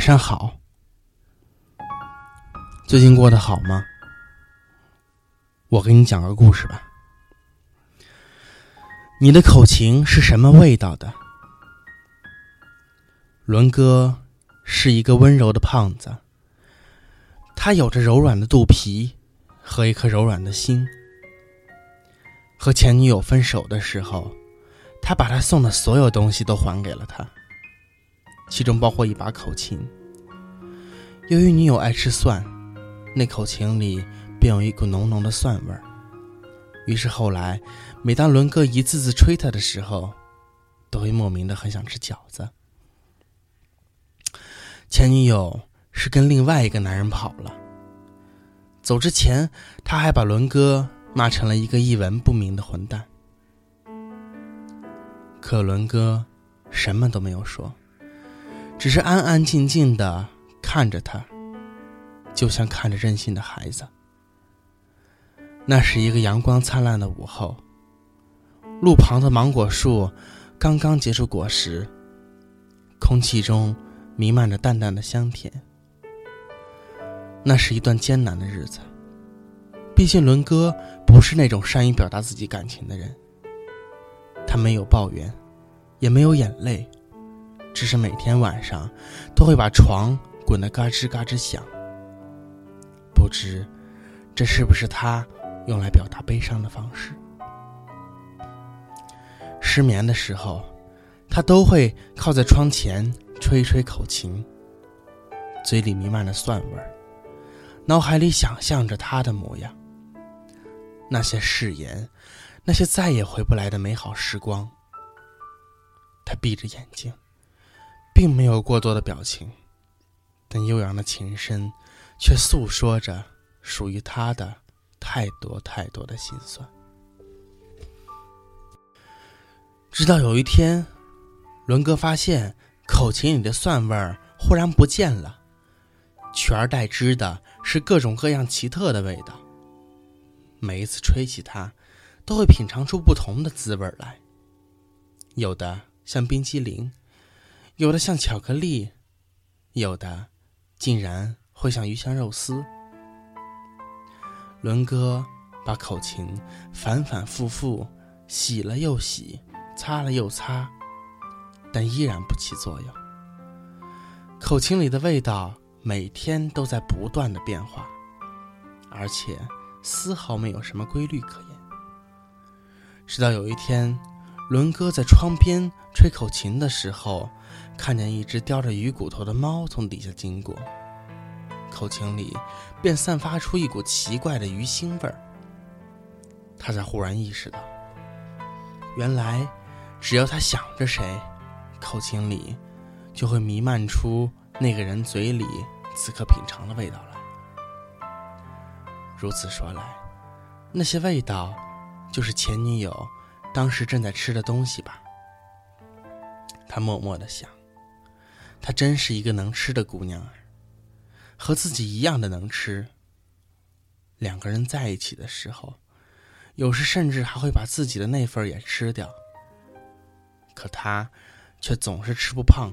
晚上好。最近过得好吗？我给你讲个故事吧。你的口琴是什么味道的？伦哥是一个温柔的胖子，他有着柔软的肚皮和一颗柔软的心。和前女友分手的时候，他把他送的所有东西都还给了他，其中包括一把口琴。由于女友爱吃蒜。那口琴里便有一股浓浓的蒜味儿，于是后来，每当伦哥一次次吹他的时候，都会莫名的很想吃饺子。前女友是跟另外一个男人跑了，走之前他还把伦哥骂成了一个一文不名的混蛋，可伦哥什么都没有说，只是安安静静的看着他。就像看着任性的孩子。那是一个阳光灿烂的午后，路旁的芒果树刚刚结出果实，空气中弥漫着淡淡的香甜。那是一段艰难的日子，毕竟伦哥不是那种善于表达自己感情的人。他没有抱怨，也没有眼泪，只是每天晚上都会把床滚得嘎吱嘎吱响。不知，这是不是他用来表达悲伤的方式？失眠的时候，他都会靠在窗前吹一吹口琴，嘴里弥漫着蒜味儿，脑海里想象着他的模样，那些誓言，那些再也回不来的美好时光。他闭着眼睛，并没有过多的表情，但悠扬的琴声。却诉说着属于他的太多太多的心酸。直到有一天，伦哥发现口琴里的蒜味儿忽然不见了，取而代之的是各种各样奇特的味道。每一次吹起它，都会品尝出不同的滋味来。有的像冰激凌，有的像巧克力，有的竟然……会像鱼香肉丝。伦哥把口琴反反复复洗了又洗，擦了又擦，但依然不起作用。口琴里的味道每天都在不断的变化，而且丝毫没有什么规律可言。直到有一天，伦哥在窗边吹口琴的时候，看见一只叼着鱼骨头的猫从底下经过。口琴里便散发出一股奇怪的鱼腥味儿。他才忽然意识到，原来只要他想着谁，口琴里就会弥漫出那个人嘴里此刻品尝的味道来。如此说来，那些味道就是前女友当时正在吃的东西吧？他默默的想，她真是一个能吃的姑娘啊。和自己一样的能吃。两个人在一起的时候，有时甚至还会把自己的那份也吃掉。可他却总是吃不胖，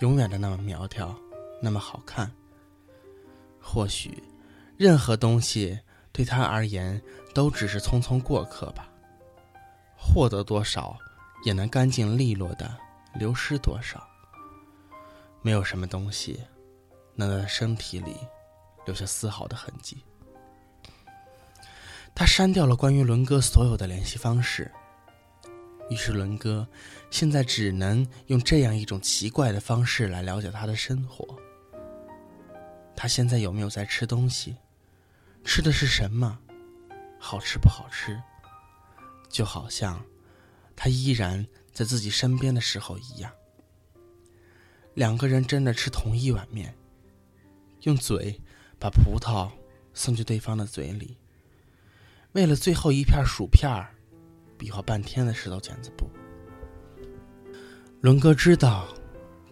永远的那么苗条，那么好看。或许，任何东西对他而言都只是匆匆过客吧。获得多少，也能干净利落的流失多少。没有什么东西。能在身体里留下丝毫的痕迹。他删掉了关于伦哥所有的联系方式，于是伦哥现在只能用这样一种奇怪的方式来了解他的生活。他现在有没有在吃东西？吃的是什么？好吃不好吃？就好像他依然在自己身边的时候一样。两个人争着吃同一碗面。用嘴把葡萄送进对方的嘴里，为了最后一片薯片，比划半天的石头剪子布。伦哥知道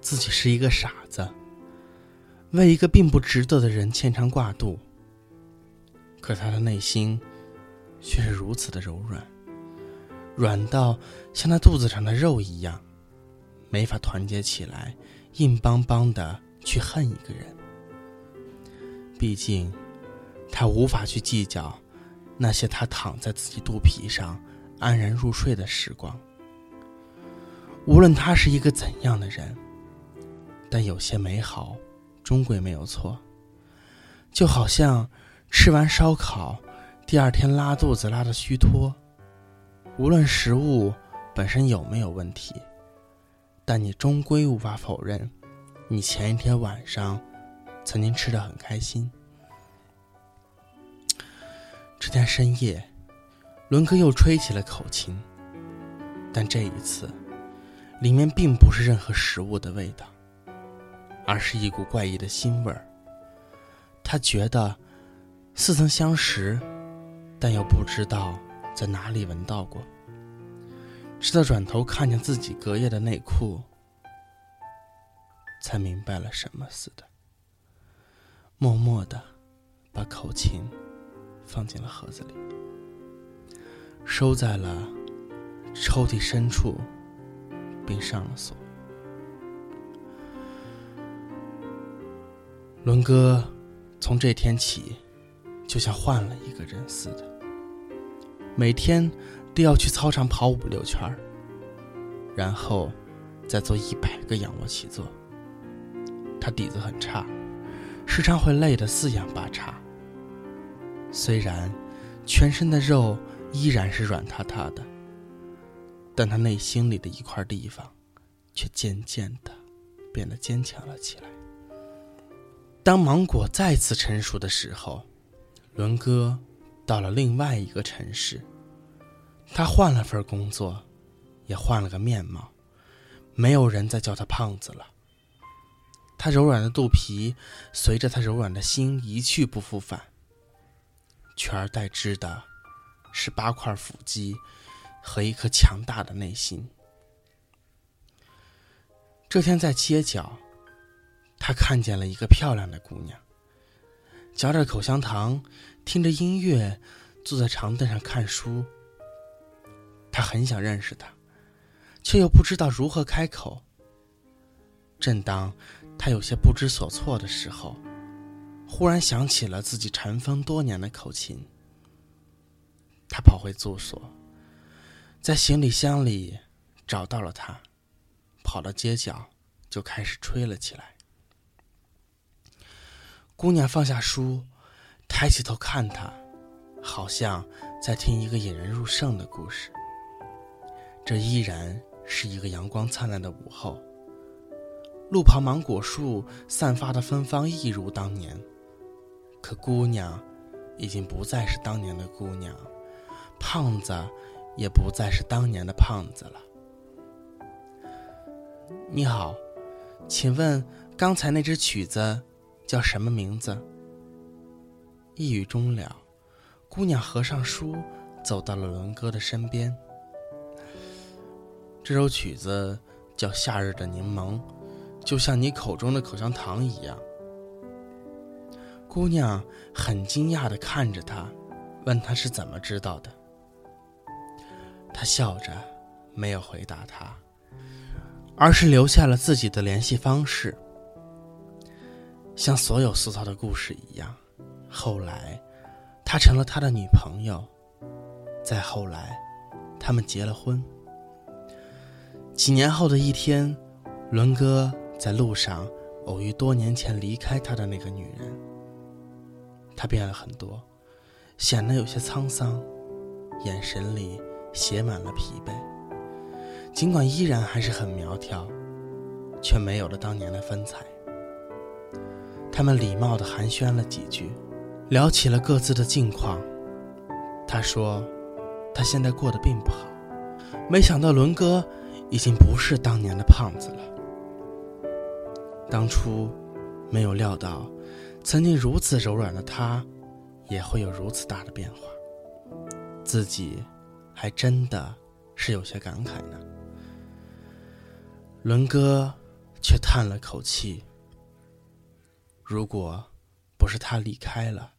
自己是一个傻子，为一个并不值得的人牵肠挂肚。可他的内心却是如此的柔软，软到像他肚子上的肉一样，没法团结起来，硬邦邦的去恨一个人。毕竟，他无法去计较那些他躺在自己肚皮上安然入睡的时光。无论他是一个怎样的人，但有些美好，终归没有错。就好像吃完烧烤，第二天拉肚子拉的虚脱。无论食物本身有没有问题，但你终归无法否认，你前一天晚上。曾经吃的很开心。这天深夜，伦哥又吹起了口琴，但这一次，里面并不是任何食物的味道，而是一股怪异的腥味儿。他觉得似曾相识，但又不知道在哪里闻到过。直到转头看见自己隔夜的内裤，才明白了什么似的。默默的把口琴放进了盒子里，收在了抽屉深处，并上了锁。伦哥从这天起，就像换了一个人似的，每天都要去操场跑五六圈然后再做一百个仰卧起坐。他底子很差。时常会累得四仰八叉。虽然全身的肉依然是软塌塌的，但他内心里的一块地方，却渐渐的变得坚强了起来。当芒果再次成熟的时候，伦哥到了另外一个城市。他换了份工作，也换了个面貌，没有人再叫他胖子了。他柔软的肚皮，随着他柔软的心一去不复返。取而代之的，是八块腹肌和一颗强大的内心。这天在街角，他看见了一个漂亮的姑娘，嚼着口香糖，听着音乐，坐在长凳上看书。他很想认识她，却又不知道如何开口。正当……他有些不知所措的时候，忽然想起了自己尘封多年的口琴。他跑回住所，在行李箱里找到了它，跑到街角就开始吹了起来。姑娘放下书，抬起头看他，好像在听一个引人入胜的故事。这依然是一个阳光灿烂的午后。路旁芒果树散发的芬芳一如当年，可姑娘已经不再是当年的姑娘，胖子也不再是当年的胖子了。你好，请问刚才那支曲子叫什么名字？一语终了，姑娘合上书，走到了伦哥的身边。这首曲子叫《夏日的柠檬》。就像你口中的口香糖一样，姑娘很惊讶的看着他，问他是怎么知道的。他笑着，没有回答他，而是留下了自己的联系方式。像所有俗套的故事一样，后来，他成了他的女朋友，再后来，他们结了婚。几年后的一天，伦哥。在路上偶遇多年前离开他的那个女人，她变了很多，显得有些沧桑，眼神里写满了疲惫。尽管依然还是很苗条，却没有了当年的风采。他们礼貌地寒暄了几句，聊起了各自的近况。他说，他现在过得并不好，没想到伦哥已经不是当年的胖子了。当初没有料到，曾经如此柔软的他，也会有如此大的变化。自己还真的是有些感慨呢。伦哥却叹了口气。如果不是他离开了，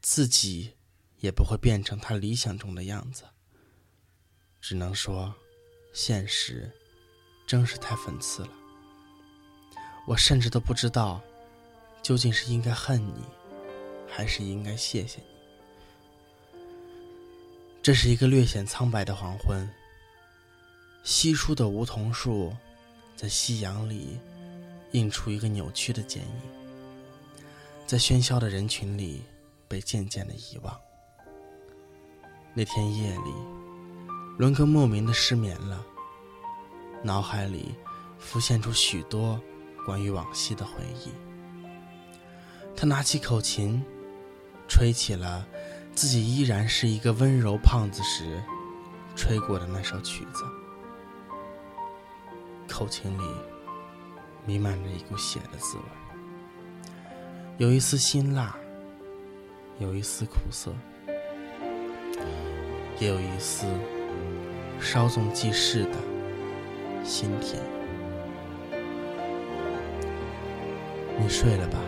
自己也不会变成他理想中的样子。只能说，现实真是太讽刺了。我甚至都不知道，究竟是应该恨你，还是应该谢谢你。这是一个略显苍白的黄昏，稀疏的梧桐树，在夕阳里映出一个扭曲的剪影，在喧嚣的人群里被渐渐的遗忘。那天夜里，伦哥莫名的失眠了，脑海里浮现出许多。关于往昔的回忆，他拿起口琴，吹起了自己依然是一个温柔胖子时吹过的那首曲子。口琴里弥漫着一股血的滋味，有一丝辛辣，有一丝苦涩，也有一丝稍纵即逝的心甜。你睡了吧，